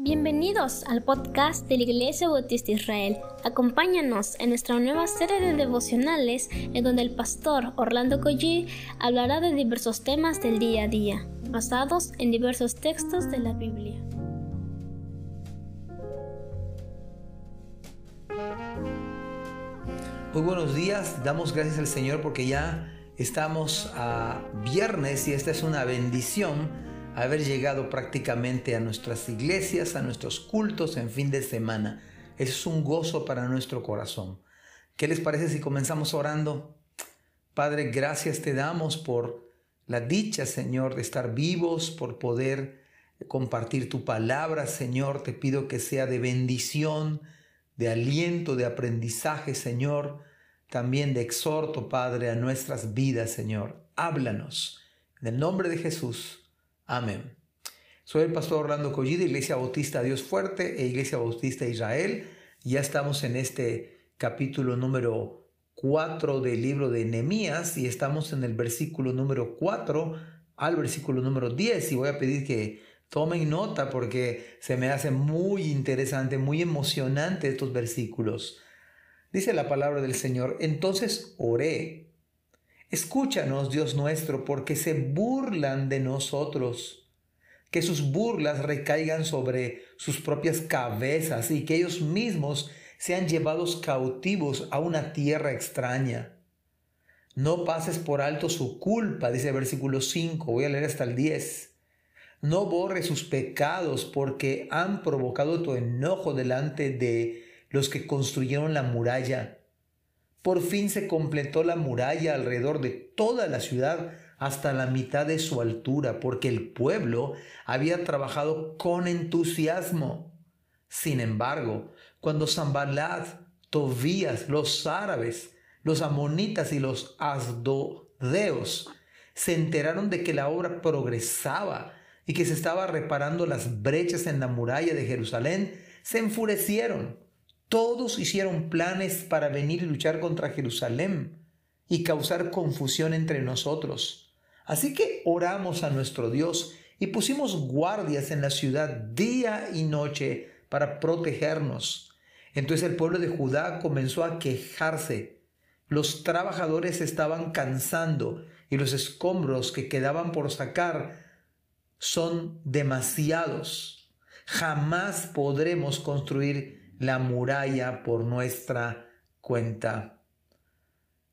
Bienvenidos al podcast de la Iglesia Bautista Israel. Acompáñanos en nuestra nueva serie de devocionales en donde el pastor Orlando Collie hablará de diversos temas del día a día, basados en diversos textos de la Biblia. Muy buenos días, damos gracias al Señor porque ya estamos a viernes y esta es una bendición haber llegado prácticamente a nuestras iglesias, a nuestros cultos en fin de semana. es un gozo para nuestro corazón. ¿Qué les parece si comenzamos orando? Padre, gracias te damos por la dicha, Señor, de estar vivos, por poder compartir tu palabra, Señor. Te pido que sea de bendición, de aliento, de aprendizaje, Señor. También de exhorto, Padre, a nuestras vidas, Señor. Háblanos. En el nombre de Jesús. Amén. Soy el pastor Orlando Collida, Iglesia Bautista Dios Fuerte e Iglesia Bautista Israel. Ya estamos en este capítulo número 4 del libro de Nehemías y estamos en el versículo número 4 al versículo número 10 y voy a pedir que tomen nota porque se me hace muy interesante, muy emocionante estos versículos. Dice la palabra del Señor, entonces oré Escúchanos, Dios nuestro, porque se burlan de nosotros. Que sus burlas recaigan sobre sus propias cabezas y que ellos mismos sean llevados cautivos a una tierra extraña. No pases por alto su culpa, dice el versículo 5, voy a leer hasta el 10. No borres sus pecados porque han provocado tu enojo delante de los que construyeron la muralla. Por fin se completó la muralla alrededor de toda la ciudad hasta la mitad de su altura, porque el pueblo había trabajado con entusiasmo. Sin embargo, cuando Zambalat, Tobías, los árabes, los amonitas y los asdodeos se enteraron de que la obra progresaba y que se estaba reparando las brechas en la muralla de Jerusalén, se enfurecieron todos hicieron planes para venir y luchar contra Jerusalén y causar confusión entre nosotros. Así que oramos a nuestro Dios y pusimos guardias en la ciudad día y noche para protegernos. Entonces el pueblo de Judá comenzó a quejarse. Los trabajadores estaban cansando y los escombros que quedaban por sacar son demasiados. Jamás podremos construir la muralla por nuestra cuenta.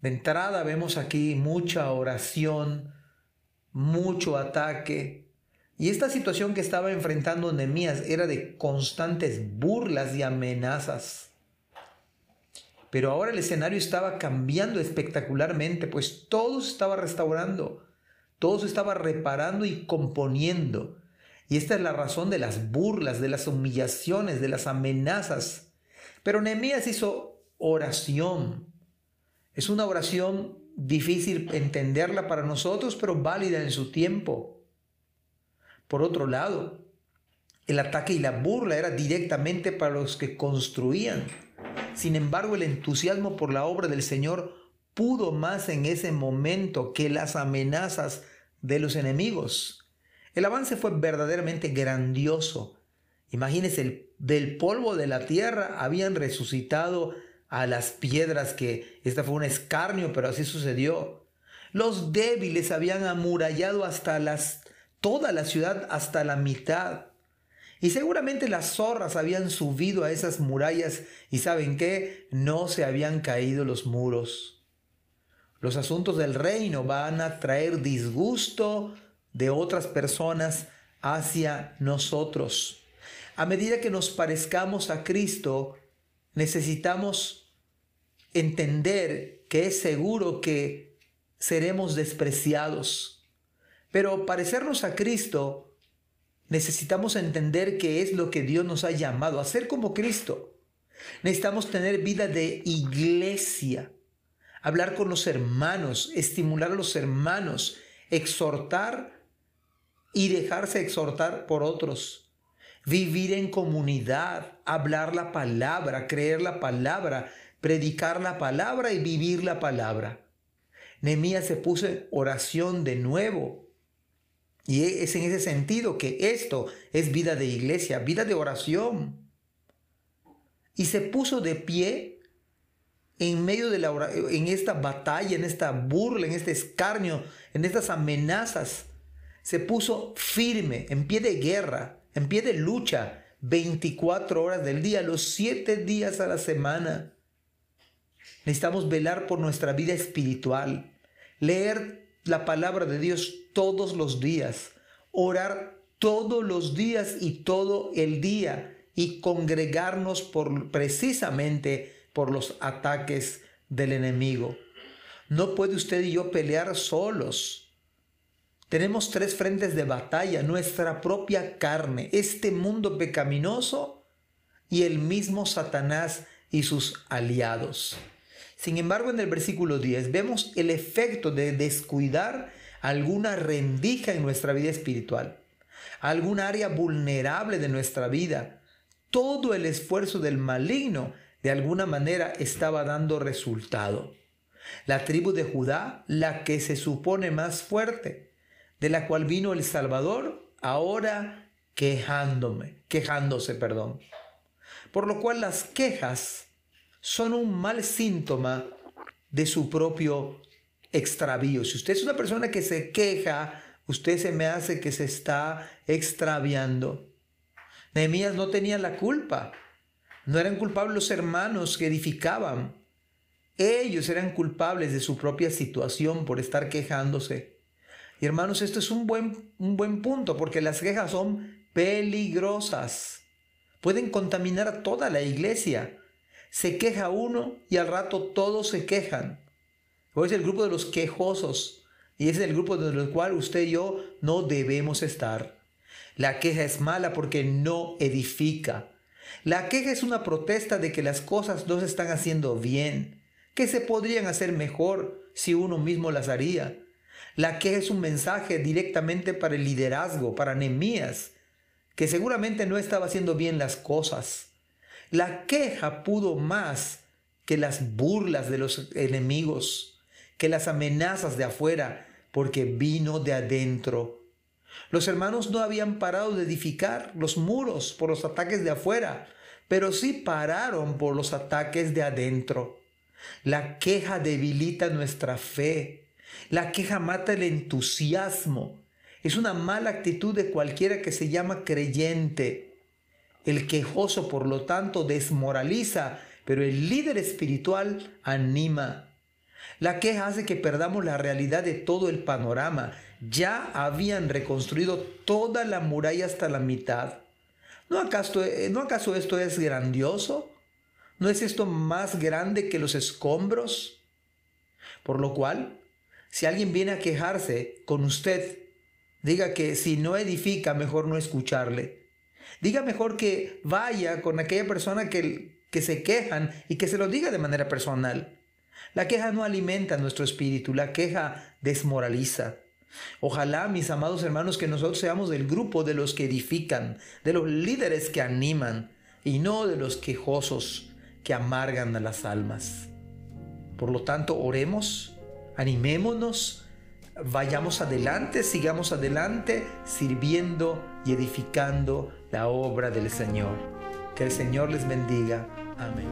De entrada vemos aquí mucha oración, mucho ataque. Y esta situación que estaba enfrentando Nehemías era de constantes burlas y amenazas. Pero ahora el escenario estaba cambiando espectacularmente, pues todo se estaba restaurando, todo se estaba reparando y componiendo. Y esta es la razón de las burlas, de las humillaciones, de las amenazas. Pero Nehemías hizo oración. Es una oración difícil entenderla para nosotros, pero válida en su tiempo. Por otro lado, el ataque y la burla era directamente para los que construían. Sin embargo, el entusiasmo por la obra del Señor pudo más en ese momento que las amenazas de los enemigos. El avance fue verdaderamente grandioso. Imagínense, del polvo de la tierra habían resucitado a las piedras que esta fue un escarnio, pero así sucedió. Los débiles habían amurallado hasta las toda la ciudad hasta la mitad. Y seguramente las zorras habían subido a esas murallas y saben qué, no se habían caído los muros. Los asuntos del reino van a traer disgusto de otras personas hacia nosotros. A medida que nos parezcamos a Cristo, necesitamos entender que es seguro que seremos despreciados. Pero parecernos a Cristo, necesitamos entender que es lo que Dios nos ha llamado a ser como Cristo. Necesitamos tener vida de iglesia, hablar con los hermanos, estimular a los hermanos, exhortar y dejarse exhortar por otros. Vivir en comunidad, hablar la palabra, creer la palabra, predicar la palabra y vivir la palabra. Nehemías se puso en oración de nuevo. Y es en ese sentido que esto es vida de iglesia, vida de oración. Y se puso de pie en medio de la en esta batalla, en esta burla, en este escarnio, en estas amenazas. Se puso firme, en pie de guerra, en pie de lucha, 24 horas del día, los 7 días a la semana. Necesitamos velar por nuestra vida espiritual, leer la palabra de Dios todos los días, orar todos los días y todo el día y congregarnos por precisamente por los ataques del enemigo. No puede usted y yo pelear solos. Tenemos tres frentes de batalla, nuestra propia carne, este mundo pecaminoso y el mismo Satanás y sus aliados. Sin embargo, en el versículo 10 vemos el efecto de descuidar alguna rendija en nuestra vida espiritual, algún área vulnerable de nuestra vida. Todo el esfuerzo del maligno de alguna manera estaba dando resultado. La tribu de Judá, la que se supone más fuerte, de la cual vino el Salvador, ahora quejándome, quejándose, perdón. Por lo cual las quejas son un mal síntoma de su propio extravío. Si usted es una persona que se queja, usted se me hace que se está extraviando. Nehemías no tenía la culpa. No eran culpables los hermanos que edificaban. Ellos eran culpables de su propia situación por estar quejándose. Y hermanos, esto es un buen, un buen punto porque las quejas son peligrosas. Pueden contaminar a toda la iglesia se queja uno y al rato todos se quejan. Hoy es el grupo de los quejosos y es el grupo de los cual usted y yo no debemos estar. La queja es mala porque no edifica. La queja es una protesta de que las cosas no se están haciendo bien, que se podrían hacer mejor si uno mismo las haría. La queja es un mensaje directamente para el liderazgo, para Nemías, que seguramente no estaba haciendo bien las cosas. La queja pudo más que las burlas de los enemigos, que las amenazas de afuera, porque vino de adentro. Los hermanos no habían parado de edificar los muros por los ataques de afuera, pero sí pararon por los ataques de adentro. La queja debilita nuestra fe. La queja mata el entusiasmo. Es una mala actitud de cualquiera que se llama creyente. El quejoso, por lo tanto, desmoraliza, pero el líder espiritual anima. La queja hace que perdamos la realidad de todo el panorama. Ya habían reconstruido toda la muralla hasta la mitad. ¿No acaso, eh, ¿No acaso esto es grandioso? ¿No es esto más grande que los escombros? Por lo cual, si alguien viene a quejarse con usted, diga que si no edifica, mejor no escucharle Diga mejor que vaya con aquella persona que, que se quejan y que se lo diga de manera personal. La queja no alimenta nuestro espíritu, la queja desmoraliza. Ojalá, mis amados hermanos, que nosotros seamos del grupo de los que edifican, de los líderes que animan y no de los quejosos que amargan a las almas. Por lo tanto, oremos, animémonos, vayamos adelante, sigamos adelante, sirviendo y edificando la obra del Señor. Que el Señor les bendiga. Amén.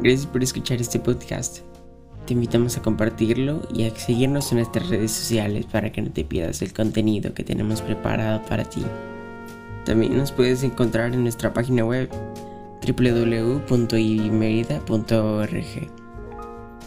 Gracias por escuchar este podcast. Te invitamos a compartirlo y a seguirnos en nuestras redes sociales para que no te pierdas el contenido que tenemos preparado para ti. También nos puedes encontrar en nuestra página web www.ibimerida.org